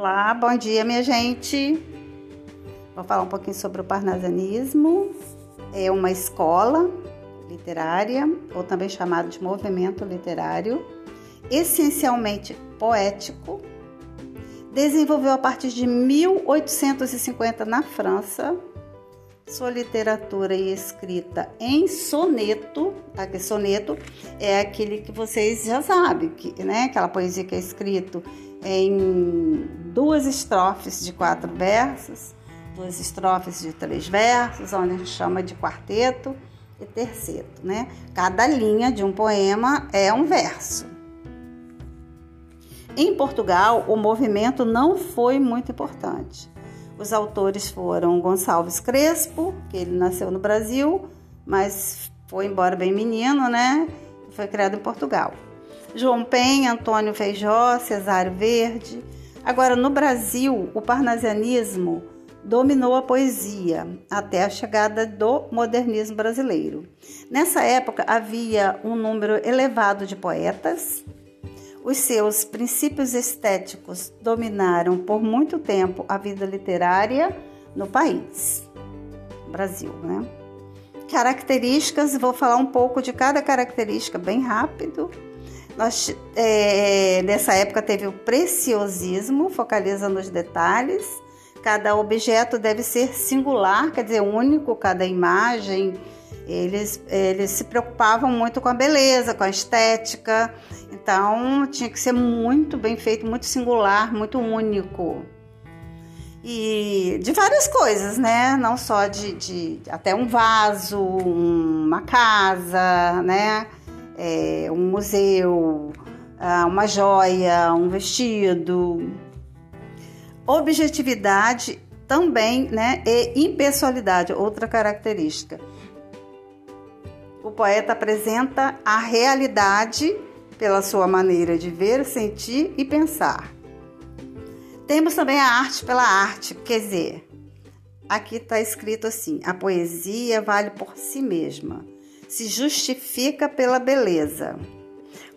Olá, bom dia, minha gente. Vou falar um pouquinho sobre o parnasianismo. É uma escola literária, ou também chamado de movimento literário, essencialmente poético. Desenvolveu a partir de 1850 na França sua literatura e escrita em soneto, tá? Que soneto é aquele que vocês já sabem, que, né? Aquela poesia que é escrito em duas estrofes de quatro versos, duas estrofes de três versos, onde a gente chama de quarteto e terceto, né? Cada linha de um poema é um verso. Em Portugal, o movimento não foi muito importante. Os autores foram Gonçalves Crespo, que ele nasceu no Brasil, mas foi embora bem menino, né? Foi criado em Portugal. João Penha, Antônio Feijó, Cesário Verde. Agora, no Brasil, o parnasianismo dominou a poesia até a chegada do modernismo brasileiro. Nessa época havia um número elevado de poetas. Os seus princípios estéticos dominaram por muito tempo a vida literária no país, Brasil, né? Características, vou falar um pouco de cada característica bem rápido. Nós, é, nessa época teve o preciosismo, focaliza nos detalhes. Cada objeto deve ser singular, quer dizer, único, cada imagem. Eles, eles se preocupavam muito com a beleza, com a estética. Então, tinha que ser muito bem feito, muito singular, muito único. E de várias coisas, né? Não só de, de até um vaso, uma casa, né? É, um museu, ah, uma joia, um vestido. Objetividade também, né? E impessoalidade, outra característica. O poeta apresenta a realidade pela sua maneira de ver, sentir e pensar. Temos também a arte pela arte, quer dizer, aqui está escrito assim: a poesia vale por si mesma se justifica pela beleza,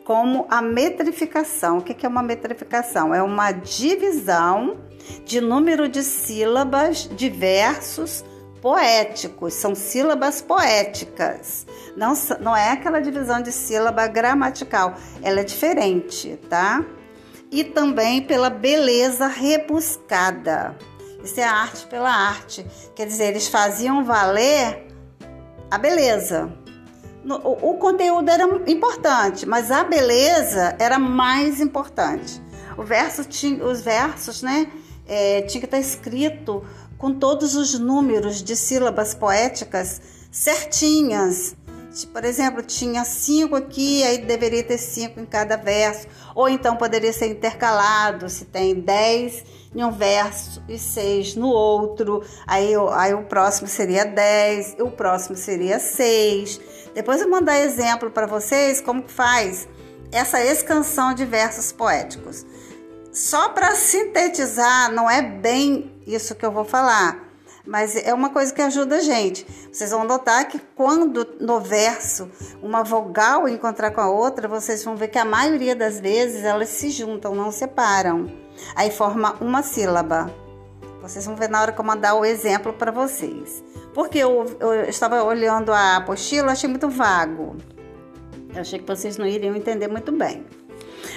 como a metrificação. O que é uma metrificação? É uma divisão de número de sílabas de versos poéticos, são sílabas poéticas. Não, não é aquela divisão de sílaba gramatical, ela é diferente, tá? E também pela beleza rebuscada. Isso é arte pela arte. Quer dizer, eles faziam valer a beleza, o, conteúdo era importante, mas a beleza era mais importante. O verso tinha, os versos, né, é, tinha que estar escrito com todos os números de sílabas poéticas certinhas. Por exemplo, tinha cinco aqui, aí deveria ter cinco em cada verso. Ou então poderia ser intercalado, se tem dez em um verso e seis no outro. Aí, aí o próximo seria dez, o próximo seria seis. Depois eu vou mandar exemplo para vocês como faz essa escansão de versos poéticos. Só para sintetizar, não é bem isso que eu vou falar mas é uma coisa que ajuda a gente. Vocês vão notar que quando no verso uma vogal encontrar com a outra, vocês vão ver que a maioria das vezes elas se juntam, não separam. Aí forma uma sílaba. Vocês vão ver na hora que eu mandar o exemplo para vocês. Porque eu, eu estava olhando a apostila, achei muito vago. Eu achei que vocês não iriam entender muito bem.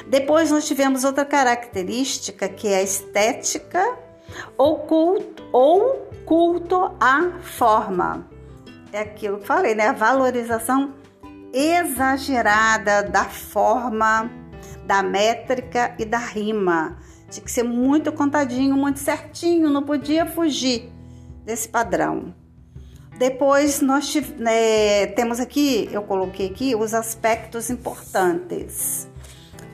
Depois nós tivemos outra característica que é a estética ou culto, ou culto à forma. É aquilo que falei, né? A valorização exagerada da forma, da métrica e da rima. Tinha que ser muito contadinho, muito certinho, não podia fugir desse padrão. Depois nós né, temos aqui, eu coloquei aqui os aspectos importantes,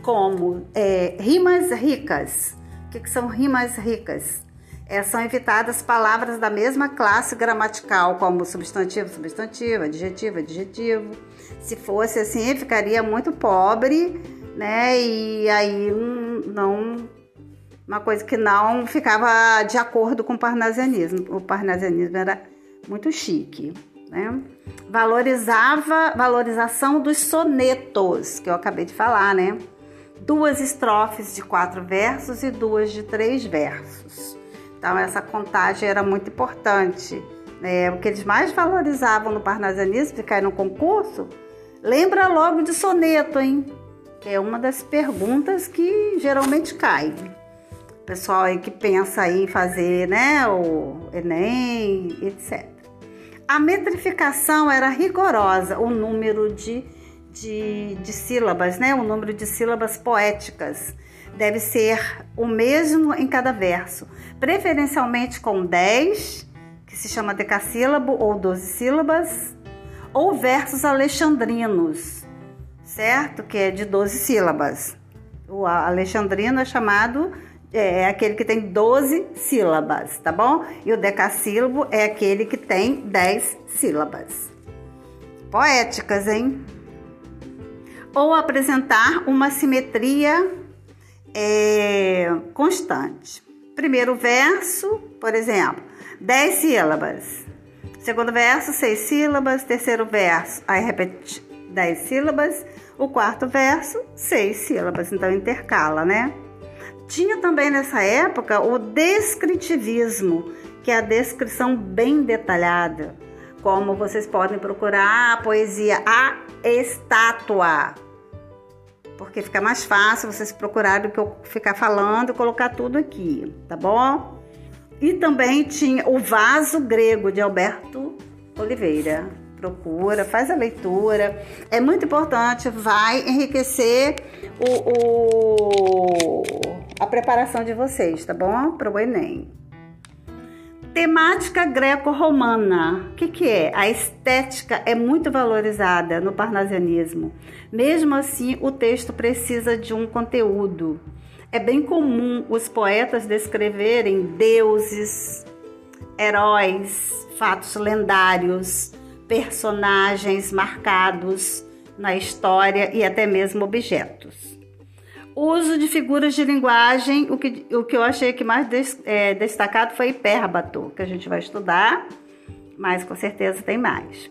como é, rimas ricas. O que, que são rimas ricas? é, são evitadas palavras da mesma classe gramatical, como substantivo, substantivo, adjetivo, adjetivo. Se fosse assim, ficaria muito pobre, né? E aí não uma coisa que não ficava de acordo com o parnasianismo. O parnasianismo era muito chique, né? Valorizava valorização dos sonetos, que eu acabei de falar, né? duas estrofes de quatro versos e duas de três versos. Então, essa contagem era muito importante. Né? O que eles mais valorizavam no parnasianismo, de cair no concurso, lembra logo de soneto, hein? Que é uma das perguntas que geralmente cai. O pessoal aí que pensa em fazer né, o Enem, etc. A metrificação era rigorosa, o número de, de, de sílabas, né? O número de sílabas poéticas deve ser o mesmo em cada verso, preferencialmente com 10, que se chama decassílabo ou 12 sílabas, ou versos alexandrinos, certo? Que é de 12 sílabas. O alexandrino é chamado é, é aquele que tem 12 sílabas, tá bom? E o decassílabo é aquele que tem 10 sílabas. Poéticas, hein? Ou apresentar uma simetria é, constante. Primeiro verso, por exemplo, 10 sílabas. Segundo verso, 6 sílabas. Terceiro verso, aí repete 10 sílabas. O quarto verso, 6 sílabas. Então intercala, né? Tinha também nessa época o descritivismo, que é a descrição bem detalhada. Como vocês podem procurar a poesia A Estátua porque fica mais fácil vocês procurarem do que eu ficar falando e colocar tudo aqui, tá bom? E também tinha o Vaso Grego de Alberto Oliveira. Procura, faz a leitura. É muito importante, vai enriquecer o, o a preparação de vocês, tá bom? Para o Enem. Temática greco-romana. O que, que é? A estética é muito valorizada no parnasianismo. Mesmo assim, o texto precisa de um conteúdo. É bem comum os poetas descreverem deuses, heróis, fatos lendários, personagens marcados na história e até mesmo objetos. Uso de figuras de linguagem, o que, o que eu achei que mais des, é, destacado foi hipérbato, que a gente vai estudar, mas com certeza tem mais.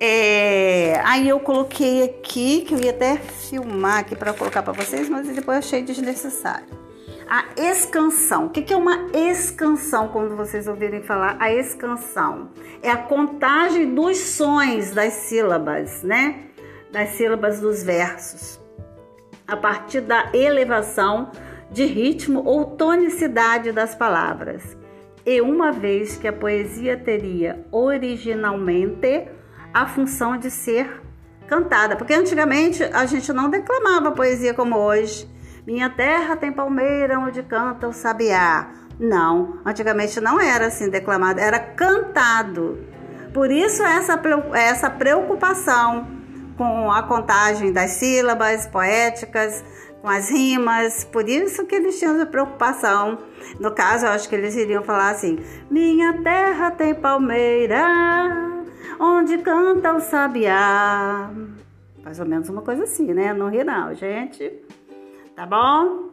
É, aí eu coloquei aqui, que eu ia até filmar aqui para colocar para vocês, mas depois achei desnecessário. A escansão. O que é uma escansão? Quando vocês ouvirem falar a escansão, é a contagem dos sons das sílabas, né? Das sílabas dos versos a partir da elevação de ritmo ou tonicidade das palavras. E uma vez que a poesia teria originalmente a função de ser cantada, porque antigamente a gente não declamava poesia como hoje. Minha terra tem palmeira onde canta o sabiá. Não, antigamente não era assim declamado, era cantado. Por isso essa, essa preocupação com a contagem das sílabas poéticas, com as rimas, por isso que eles tinham essa preocupação. No caso, eu acho que eles iriam falar assim: Minha terra tem palmeira, onde canta o sabiá. Mais ou menos uma coisa assim, né? Não ri não, gente. Tá bom?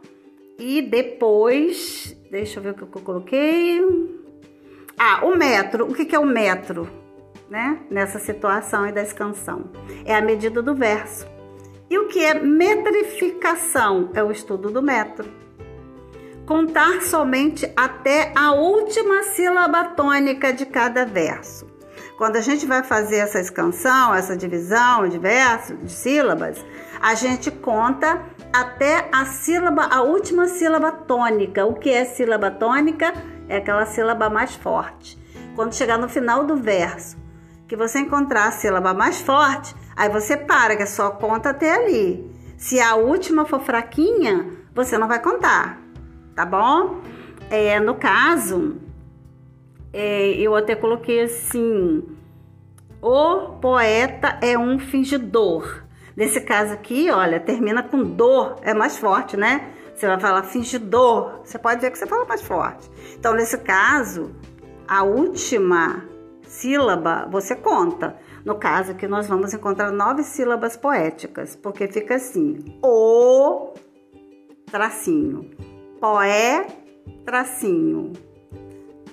E depois, deixa eu ver o que eu coloquei. Ah, o metro. O que é o metro? Né, nessa situação e escansão. É a medida do verso. E o que é metrificação? É o estudo do metro. Contar somente até a última sílaba tônica de cada verso. Quando a gente vai fazer essa escansão, essa divisão de versos, de sílabas, a gente conta até a sílaba, a última sílaba tônica. O que é sílaba tônica? É aquela sílaba mais forte. Quando chegar no final do verso, que você encontrar a sílaba mais forte, aí você para, que é só conta até ali. Se a última for fraquinha, você não vai contar, tá bom? É, no caso, é, eu até coloquei assim: o poeta é um fingidor. Nesse caso aqui, olha, termina com dor, é mais forte, né? Você vai falar fingidor, você pode ver que você fala mais forte. Então, nesse caso, a última sílaba você conta. No caso aqui nós vamos encontrar nove sílabas poéticas, porque fica assim: o tracinho, poé tracinho,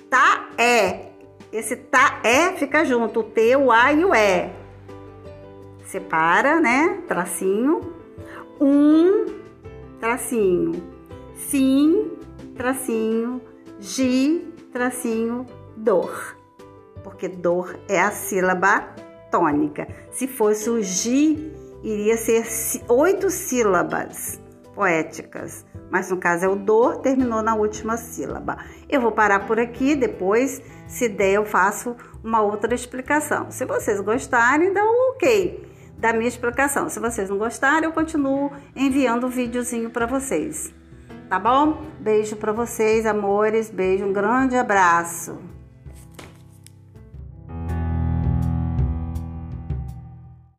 tá é. Esse tá é fica junto, o T, o A e o E. Separa, né? Tracinho. um tracinho, sim, tracinho, gi, tracinho, dor. Porque dor é a sílaba tônica. Se fosse o gi, iria ser oito sílabas poéticas, mas no caso é o dor, terminou na última sílaba. Eu vou parar por aqui, depois, se der, eu faço uma outra explicação. Se vocês gostarem, dá um ok da minha explicação. Se vocês não gostarem, eu continuo enviando o um videozinho para vocês. Tá bom? Beijo para vocês, amores. Beijo, um grande abraço.